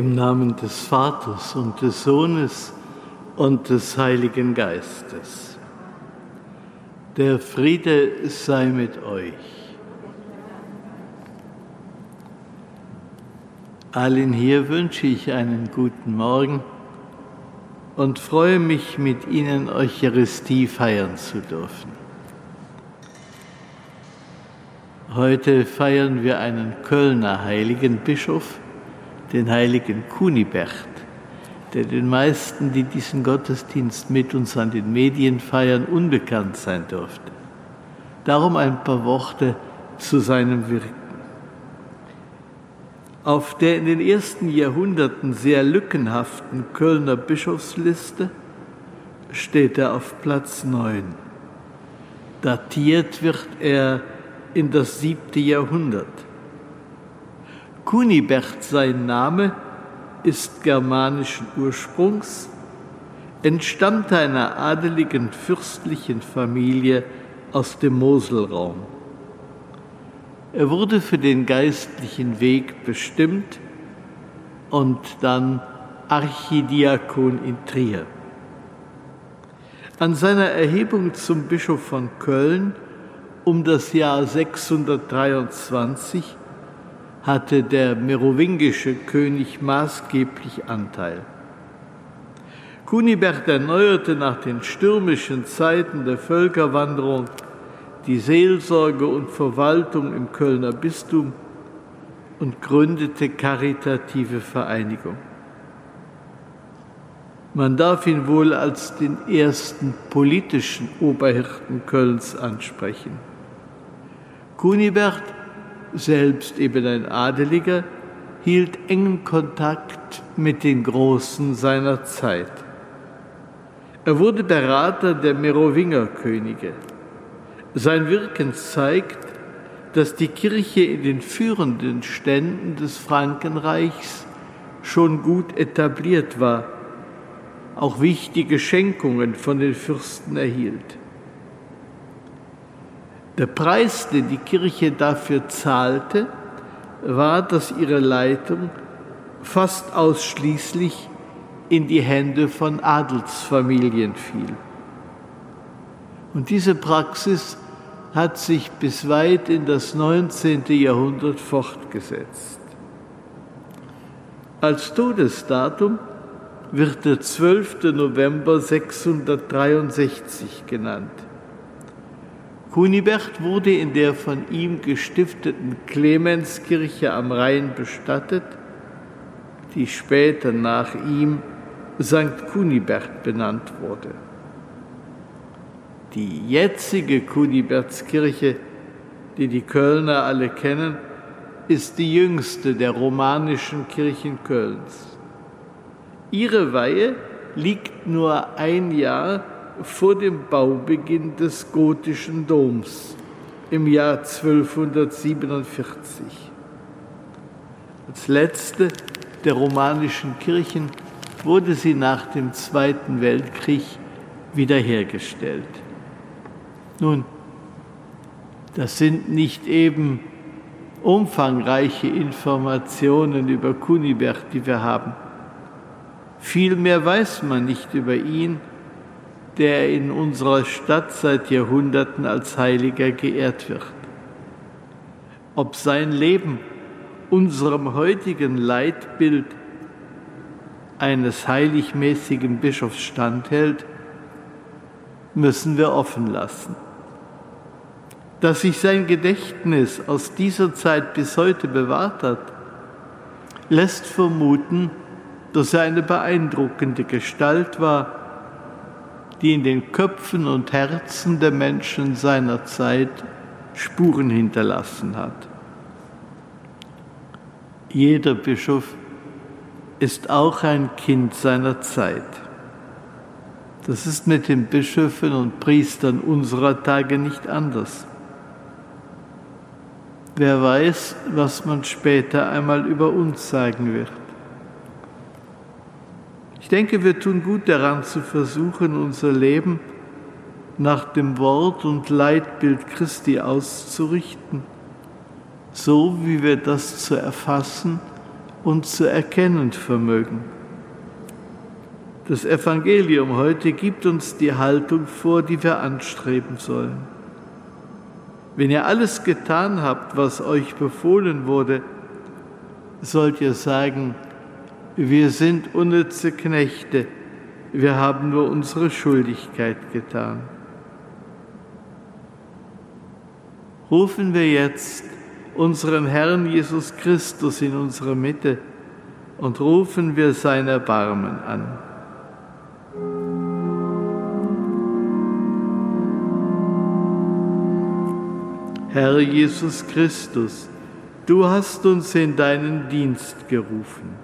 Im Namen des Vaters und des Sohnes und des Heiligen Geistes. Der Friede sei mit euch. Allen hier wünsche ich einen guten Morgen und freue mich, mit Ihnen Eucharistie feiern zu dürfen. Heute feiern wir einen Kölner heiligen Bischof, den heiligen Kunibert, der den meisten, die diesen Gottesdienst mit uns an den Medien feiern, unbekannt sein dürfte. Darum ein paar Worte zu seinem Wirken. Auf der in den ersten Jahrhunderten sehr lückenhaften Kölner Bischofsliste steht er auf Platz 9. Datiert wird er in das siebte Jahrhundert. Kunibert, sein Name, ist germanischen Ursprungs, entstammte einer adeligen fürstlichen Familie aus dem Moselraum. Er wurde für den geistlichen Weg bestimmt und dann Archidiakon in Trier. An seiner Erhebung zum Bischof von Köln um das Jahr 623 hatte der merowingische König maßgeblich Anteil. Kunibert erneuerte nach den stürmischen Zeiten der Völkerwanderung die Seelsorge und Verwaltung im Kölner Bistum und gründete karitative Vereinigung. Man darf ihn wohl als den ersten politischen Oberhirten Kölns ansprechen. Kunibert selbst eben ein Adeliger, hielt engen Kontakt mit den Großen seiner Zeit. Er wurde Berater der Merowingerkönige. Sein Wirken zeigt, dass die Kirche in den führenden Ständen des Frankenreichs schon gut etabliert war, auch wichtige Schenkungen von den Fürsten erhielt. Der Preis, den die Kirche dafür zahlte, war, dass ihre Leitung fast ausschließlich in die Hände von Adelsfamilien fiel. Und diese Praxis hat sich bis weit in das 19. Jahrhundert fortgesetzt. Als Todesdatum wird der 12. November 663 genannt. Kunibert wurde in der von ihm gestifteten Clemenskirche am Rhein bestattet, die später nach ihm St. Kunibert benannt wurde. Die jetzige Kunibertskirche, die die Kölner alle kennen, ist die jüngste der romanischen Kirchen Kölns. Ihre Weihe liegt nur ein Jahr vor dem Baubeginn des gotischen Doms im Jahr 1247. Als letzte der romanischen Kirchen wurde sie nach dem Zweiten Weltkrieg wiederhergestellt. Nun, das sind nicht eben umfangreiche Informationen über Kunibert, die wir haben. Viel mehr weiß man nicht über ihn der in unserer Stadt seit Jahrhunderten als Heiliger geehrt wird. Ob sein Leben unserem heutigen Leitbild eines heiligmäßigen Bischofs standhält, müssen wir offen lassen. Dass sich sein Gedächtnis aus dieser Zeit bis heute bewahrt hat, lässt vermuten, dass er eine beeindruckende Gestalt war, die in den Köpfen und Herzen der Menschen seiner Zeit Spuren hinterlassen hat. Jeder Bischof ist auch ein Kind seiner Zeit. Das ist mit den Bischöfen und Priestern unserer Tage nicht anders. Wer weiß, was man später einmal über uns sagen wird. Ich denke, wir tun gut daran zu versuchen, unser Leben nach dem Wort und Leitbild Christi auszurichten, so wie wir das zu erfassen und zu erkennen vermögen. Das Evangelium heute gibt uns die Haltung vor, die wir anstreben sollen. Wenn ihr alles getan habt, was euch befohlen wurde, sollt ihr sagen, wir sind unnütze Knechte, wir haben nur unsere Schuldigkeit getan. Rufen wir jetzt unseren Herrn Jesus Christus in unsere Mitte und rufen wir sein Erbarmen an. Herr Jesus Christus, du hast uns in deinen Dienst gerufen.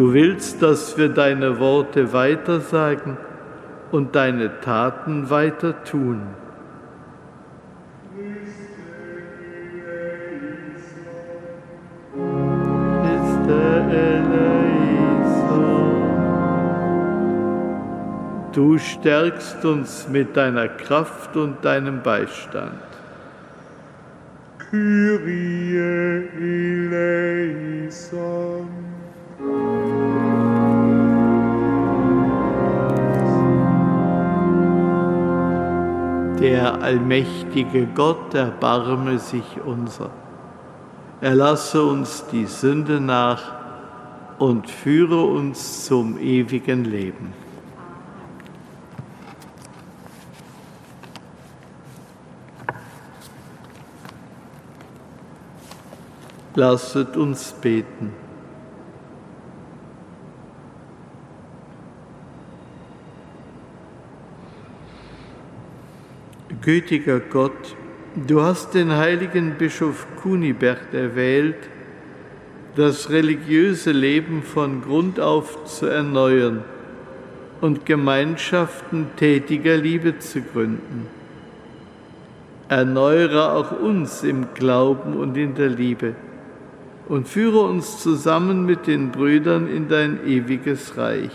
Du willst, dass wir deine Worte weitersagen und deine Taten weiter tun. Du stärkst uns mit deiner Kraft und deinem Beistand. Kyrie eleison. Der allmächtige Gott erbarme sich unser. Erlasse uns die Sünde nach und führe uns zum ewigen Leben. Lasset uns beten. Gütiger Gott, du hast den heiligen Bischof Kunibert erwählt, das religiöse Leben von Grund auf zu erneuern und Gemeinschaften tätiger Liebe zu gründen. Erneuere auch uns im Glauben und in der Liebe und führe uns zusammen mit den Brüdern in dein ewiges Reich.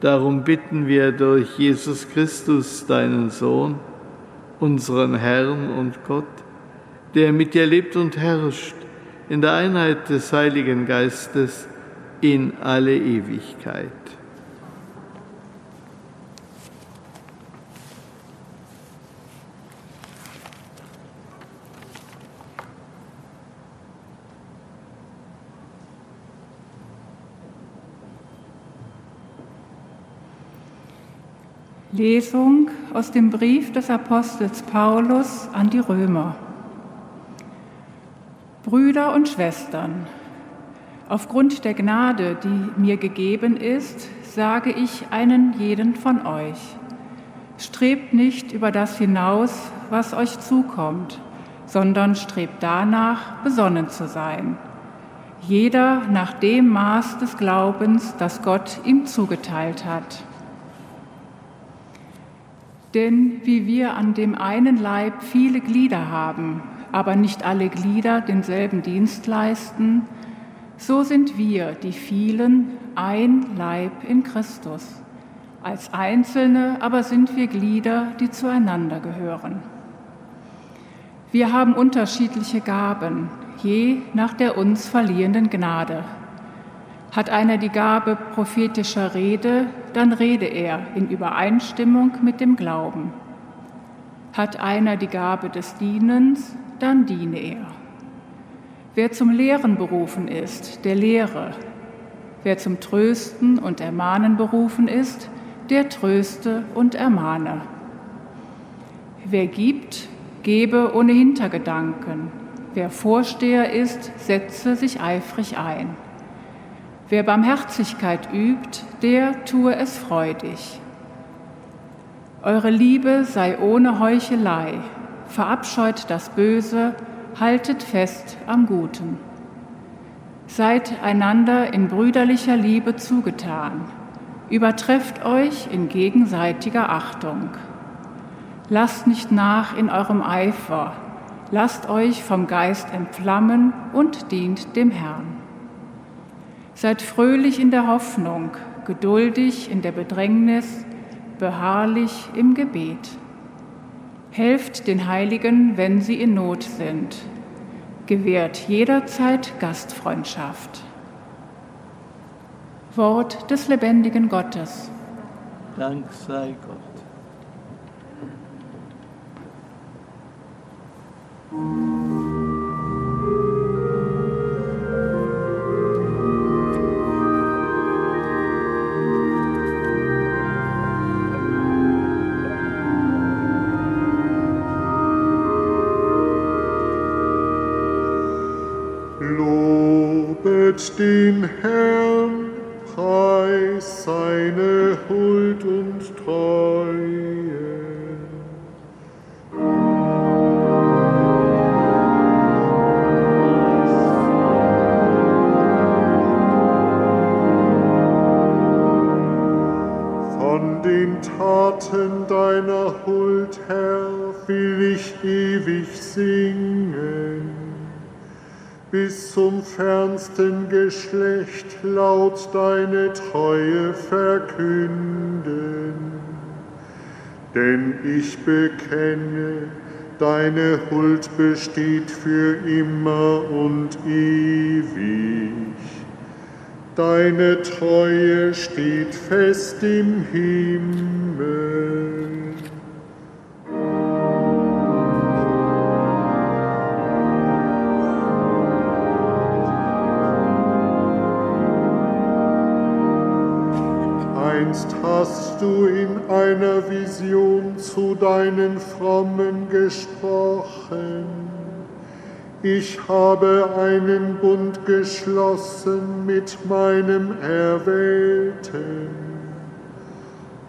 Darum bitten wir durch Jesus Christus, deinen Sohn, unseren Herrn und Gott, der mit dir lebt und herrscht in der Einheit des Heiligen Geistes in alle Ewigkeit. Lesung aus dem Brief des Apostels Paulus an die Römer. Brüder und Schwestern, aufgrund der Gnade, die mir gegeben ist, sage ich einen jeden von euch. Strebt nicht über das hinaus, was euch zukommt, sondern strebt danach, besonnen zu sein. Jeder nach dem Maß des Glaubens, das Gott ihm zugeteilt hat. Denn wie wir an dem einen Leib viele Glieder haben, aber nicht alle Glieder denselben Dienst leisten, so sind wir, die vielen, ein Leib in Christus. Als Einzelne aber sind wir Glieder, die zueinander gehören. Wir haben unterschiedliche Gaben, je nach der uns verliehenden Gnade. Hat einer die Gabe prophetischer Rede, dann rede er in Übereinstimmung mit dem Glauben. Hat einer die Gabe des Dienens, dann diene er. Wer zum Lehren berufen ist, der lehre. Wer zum Trösten und Ermahnen berufen ist, der tröste und ermahne. Wer gibt, gebe ohne Hintergedanken. Wer Vorsteher ist, setze sich eifrig ein. Wer Barmherzigkeit übt, der tue es freudig. Eure Liebe sei ohne Heuchelei, verabscheut das Böse, haltet fest am Guten. Seid einander in brüderlicher Liebe zugetan, übertrefft euch in gegenseitiger Achtung. Lasst nicht nach in eurem Eifer, lasst euch vom Geist entflammen und dient dem Herrn. Seid fröhlich in der Hoffnung, geduldig in der Bedrängnis, beharrlich im Gebet. Helft den Heiligen, wenn sie in Not sind. Gewährt jederzeit Gastfreundschaft. Wort des lebendigen Gottes. Dank sei Gott. Christi. Ich bekenne, deine Huld besteht für immer und ewig. Deine Treue steht fest im Himmel. Einst hast du in einer Vision zu deinen Frommen gesprochen. Ich habe einen Bund geschlossen mit meinem Erwählten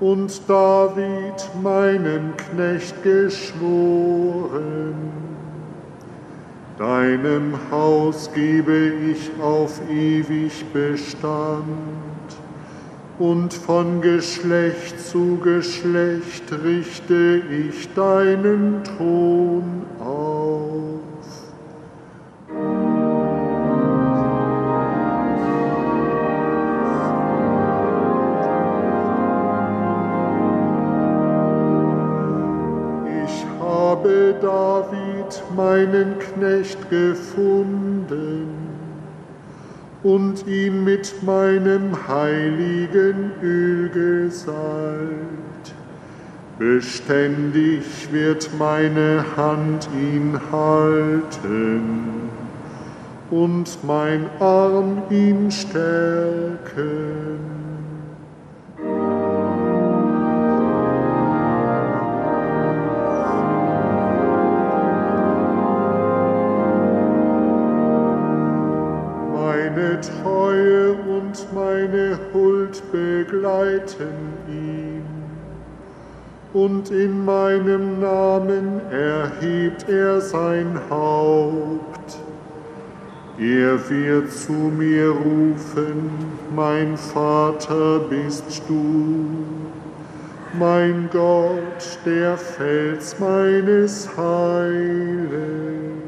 und David, meinem Knecht, geschworen. Deinem Haus gebe ich auf ewig Bestand und von Geschlecht zu Geschlecht richte ich deinen Thron auf. Ich habe David, meinen Knecht, gefunden und ihn mit meinem heiligen Öl gesalbt. Beständig wird meine Hand ihn halten und mein Arm ihn stärken. Meine Treue und meine Huld begleiten ihn. Und in meinem Namen erhebt er sein Haupt. Er wird zu mir rufen, mein Vater bist du, mein Gott, der Fels meines Heiles.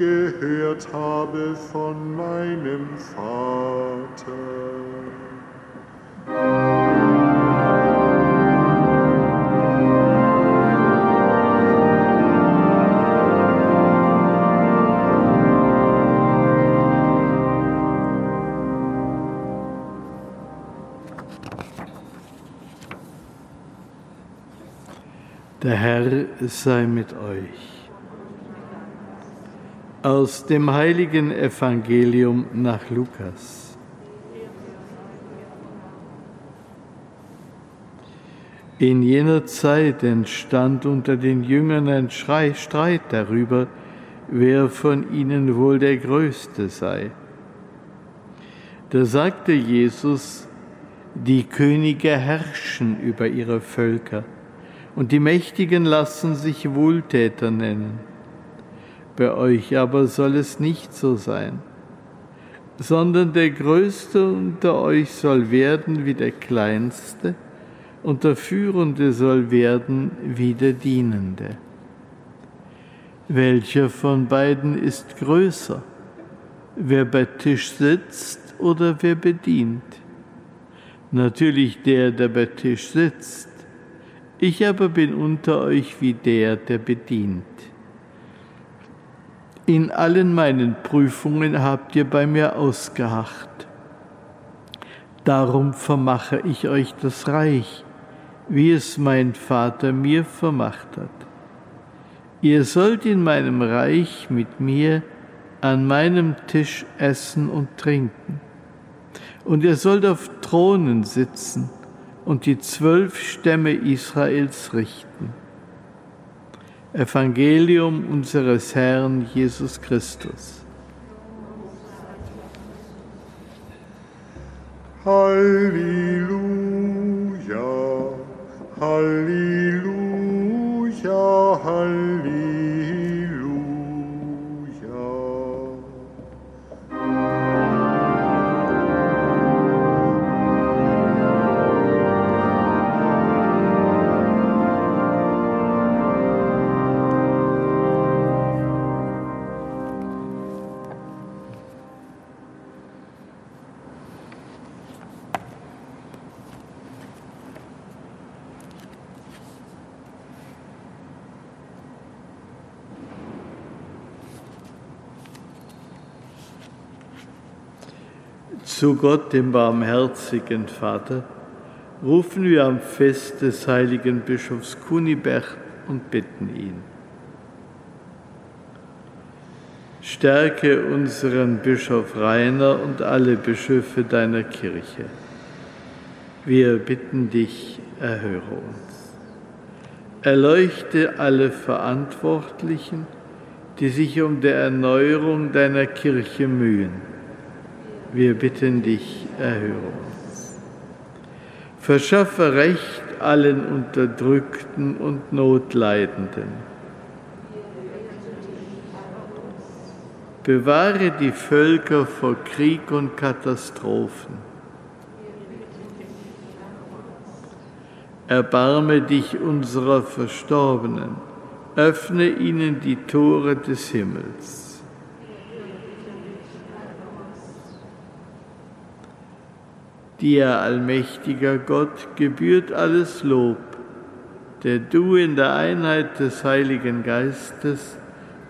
Gehört habe von meinem Vater. Der Herr sei mit euch. Aus dem heiligen Evangelium nach Lukas. In jener Zeit entstand unter den Jüngern ein Schrei, Streit darüber, wer von ihnen wohl der Größte sei. Da sagte Jesus, die Könige herrschen über ihre Völker und die Mächtigen lassen sich Wohltäter nennen. Bei euch aber soll es nicht so sein, sondern der Größte unter euch soll werden wie der Kleinste, und der Führende soll werden wie der Dienende. Welcher von beiden ist größer? Wer bei Tisch sitzt oder wer bedient? Natürlich der, der bei Tisch sitzt. Ich aber bin unter euch wie der, der bedient. In allen meinen Prüfungen habt ihr bei mir ausgeharrt. Darum vermache ich euch das Reich, wie es mein Vater mir vermacht hat. Ihr sollt in meinem Reich mit mir an meinem Tisch essen und trinken. Und ihr sollt auf Thronen sitzen und die zwölf Stämme Israels richten. Evangelium unseres Herrn Jesus Christus. Halleluja, Halleluja, Halleluja. Zu Gott, dem barmherzigen Vater, rufen wir am Fest des heiligen Bischofs Kunibert und bitten ihn. Stärke unseren Bischof Rainer und alle Bischöfe deiner Kirche. Wir bitten dich, erhöre uns. Erleuchte alle Verantwortlichen, die sich um die Erneuerung deiner Kirche mühen. Wir bitten dich, erhöre uns. Verschaffe Recht allen Unterdrückten und Notleidenden. Bewahre die Völker vor Krieg und Katastrophen. Erbarme dich unserer Verstorbenen, öffne ihnen die Tore des Himmels. Dir, allmächtiger Gott, gebührt alles Lob, der du in der Einheit des Heiligen Geistes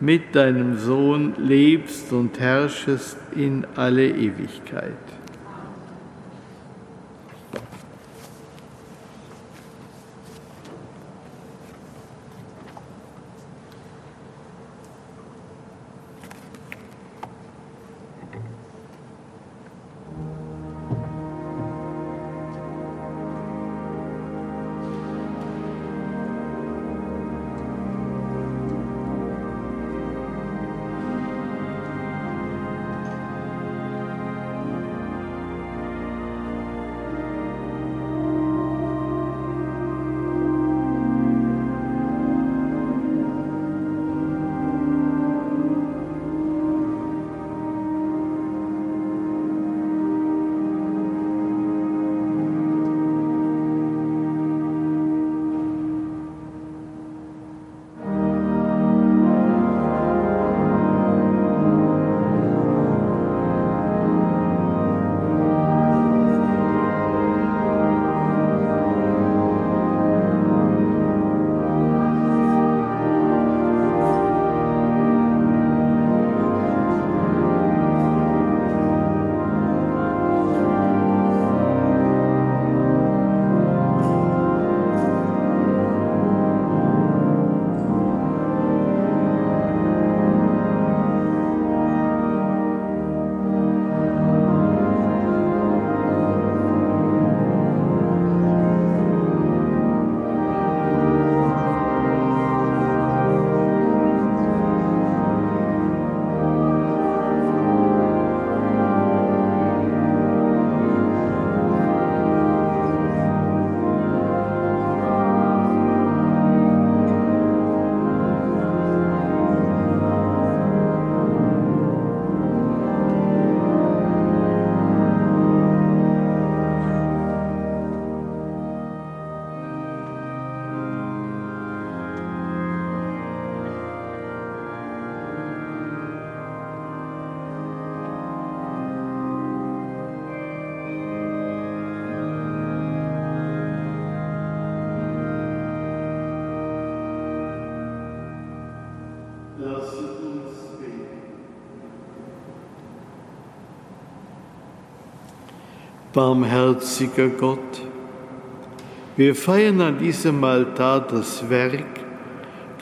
mit deinem Sohn lebst und herrschest in alle Ewigkeit. Barmherziger Gott, wir feiern an diesem Altar das Werk,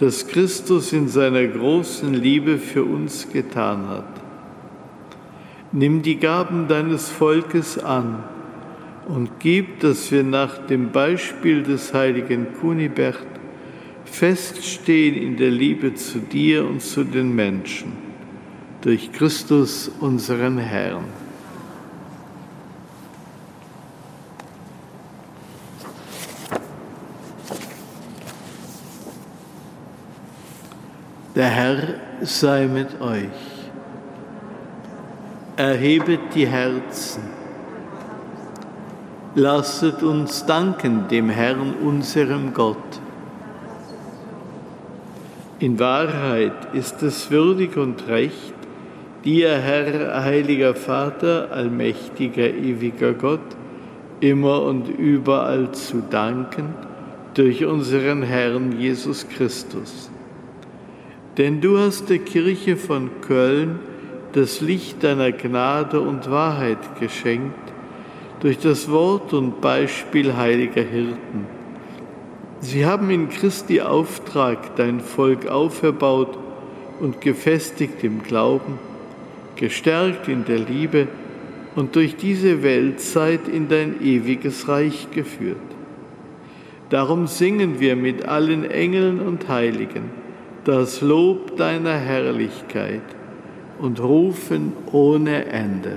das Christus in seiner großen Liebe für uns getan hat. Nimm die Gaben deines Volkes an und gib, dass wir nach dem Beispiel des heiligen Kunibert feststehen in der Liebe zu dir und zu den Menschen. Durch Christus, unseren Herrn. Der Herr sei mit euch. Erhebet die Herzen. Lasset uns danken dem Herrn, unserem Gott. In Wahrheit ist es würdig und recht, dir, Herr, heiliger Vater, allmächtiger, ewiger Gott, immer und überall zu danken durch unseren Herrn Jesus Christus. Denn du hast der Kirche von Köln das Licht deiner Gnade und Wahrheit geschenkt durch das Wort und Beispiel heiliger Hirten Sie haben in Christi Auftrag dein Volk auferbaut und gefestigt im Glauben, gestärkt in der Liebe und durch diese Weltzeit in dein ewiges Reich geführt. Darum singen wir mit allen Engeln und Heiligen das Lob deiner Herrlichkeit und rufen ohne Ende.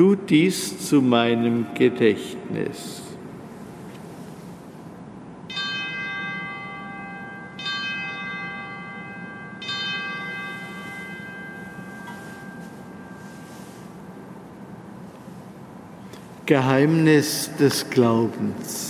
tu dies zu meinem Gedächtnis. Geheimnis des Glaubens.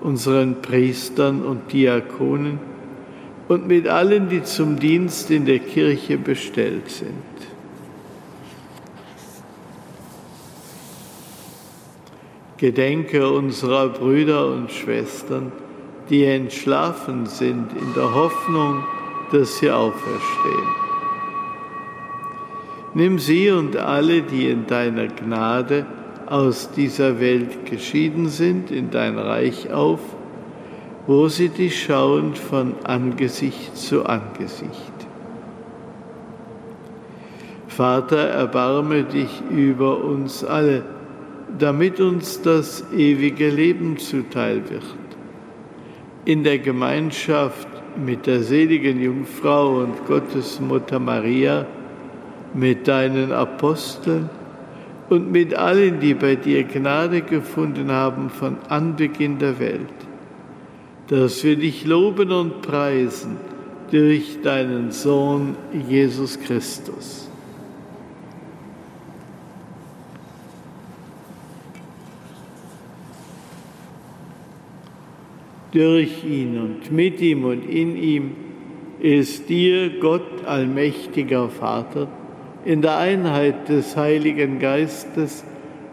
unseren Priestern und Diakonen und mit allen, die zum Dienst in der Kirche bestellt sind. Gedenke unserer Brüder und Schwestern, die entschlafen sind in der Hoffnung, dass sie auferstehen. Nimm sie und alle, die in deiner Gnade aus dieser Welt geschieden sind, in dein Reich auf, wo sie dich schauen von Angesicht zu Angesicht. Vater, erbarme dich über uns alle, damit uns das ewige Leben zuteil wird. In der Gemeinschaft mit der seligen Jungfrau und Gottesmutter Maria, mit deinen Aposteln und mit allen, die bei dir Gnade gefunden haben von Anbeginn der Welt, dass wir dich loben und preisen durch deinen Sohn Jesus Christus. durch ihn und mit ihm und in ihm ist dir, Gott allmächtiger Vater, in der Einheit des Heiligen Geistes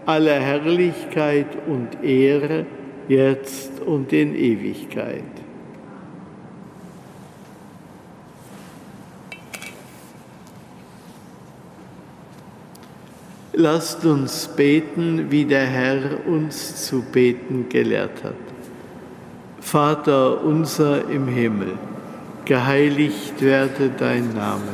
alle Herrlichkeit und Ehre, jetzt und in Ewigkeit. Lasst uns beten, wie der Herr uns zu beten gelehrt hat. Vater unser im Himmel, geheiligt werde dein Name,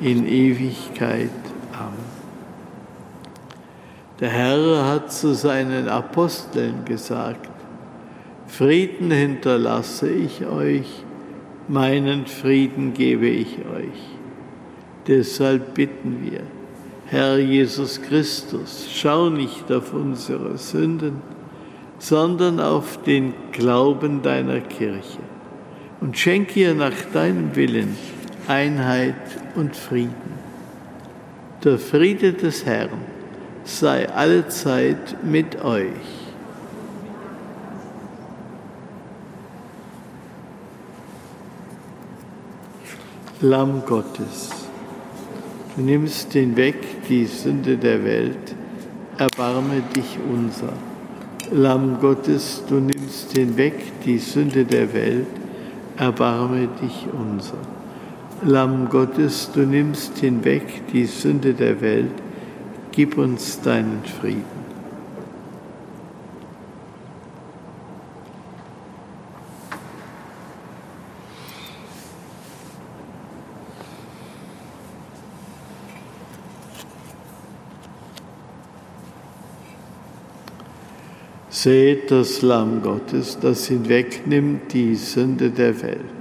in Ewigkeit. Amen. Der Herr hat zu seinen Aposteln gesagt, Frieden hinterlasse ich euch, meinen Frieden gebe ich euch. Deshalb bitten wir, Herr Jesus Christus, schau nicht auf unsere Sünden, sondern auf den Glauben deiner Kirche und schenke ihr nach deinem Willen Einheit und Frieden. Der Friede des Herrn sei allezeit mit euch. Lamm Gottes, du nimmst hinweg die Sünde der Welt, erbarme dich unser. Lamm Gottes, du nimmst hinweg die Sünde der Welt, erbarme dich unser. Lamm Gottes, du nimmst hinweg die Sünde der Welt, gib uns deinen Frieden. Seht das Lamm Gottes, das hinwegnimmt die Sünde der Welt.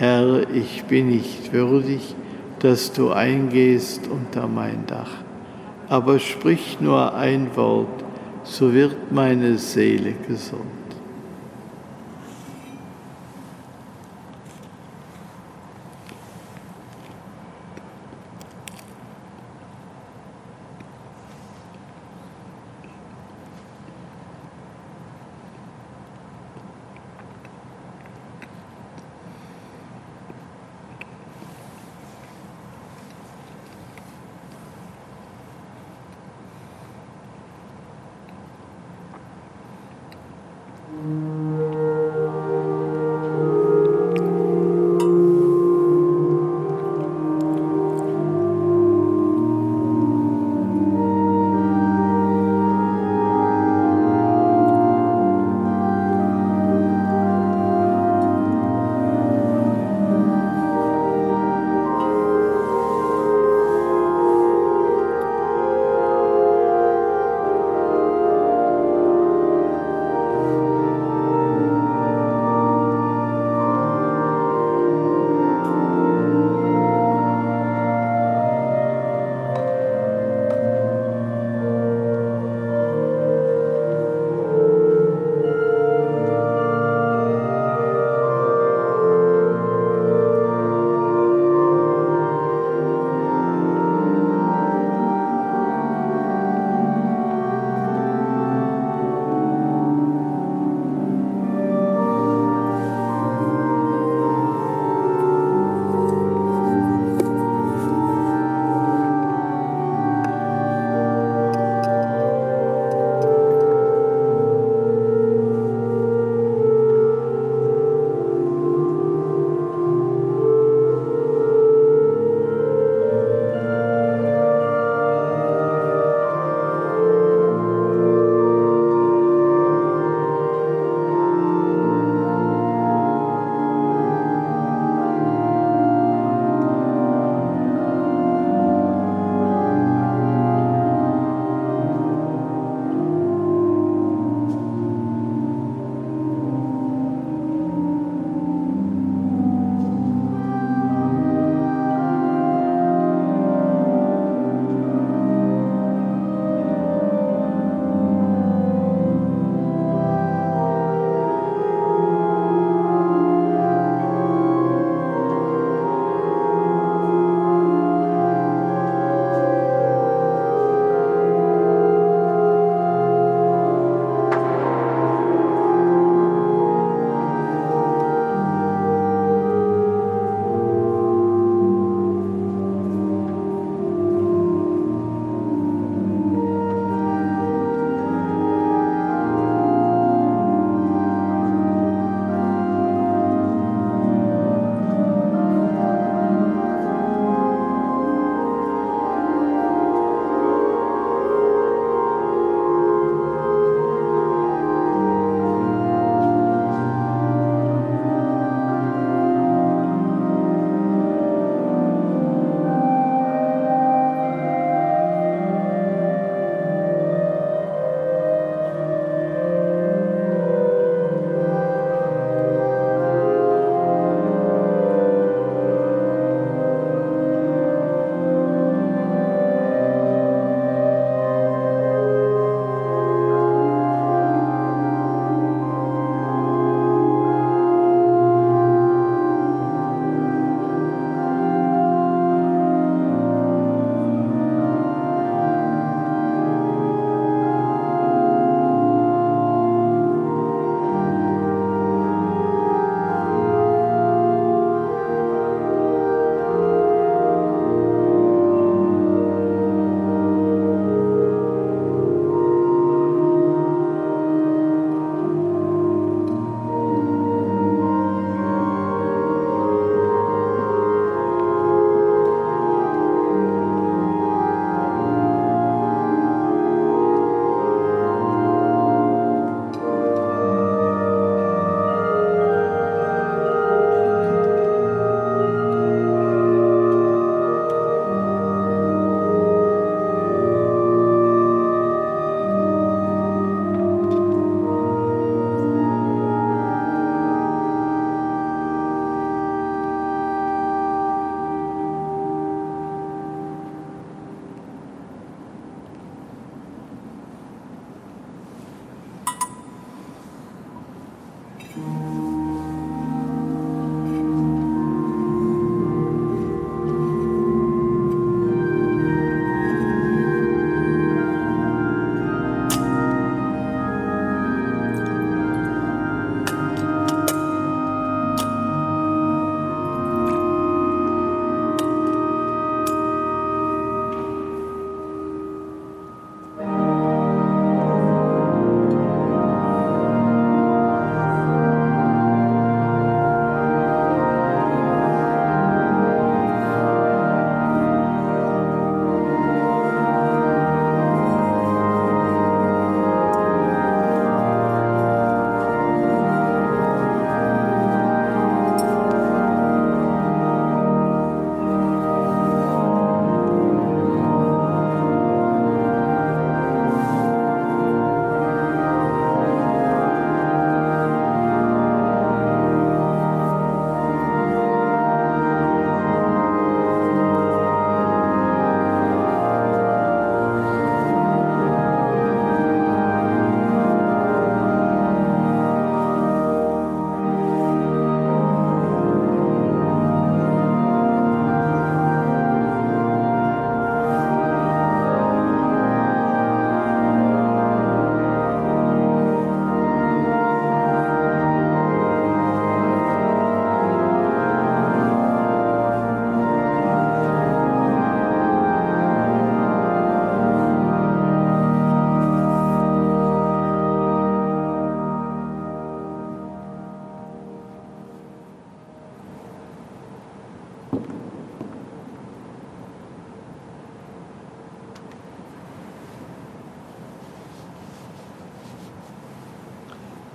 Herr, ich bin nicht würdig, dass du eingehst unter mein Dach, aber sprich nur ein Wort, so wird meine Seele gesund.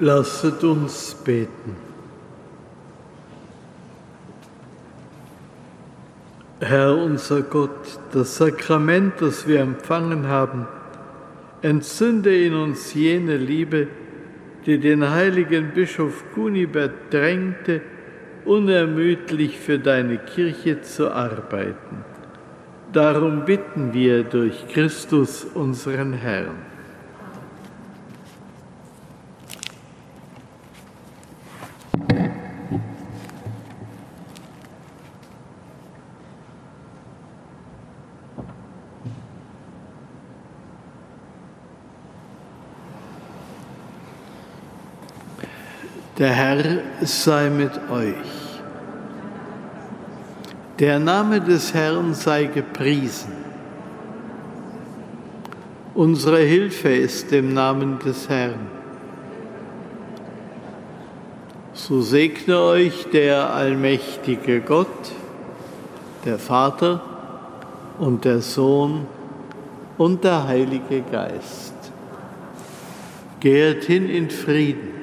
Lasset uns beten. Herr unser Gott, das Sakrament, das wir empfangen haben, entzünde in uns jene Liebe, die den heiligen Bischof Kunibert drängte, unermüdlich für deine Kirche zu arbeiten. Darum bitten wir durch Christus unseren Herrn. Der Herr sei mit euch. Der Name des Herrn sei gepriesen. Unsere Hilfe ist im Namen des Herrn. So segne euch der allmächtige Gott, der Vater und der Sohn und der Heilige Geist. Geht hin in Frieden.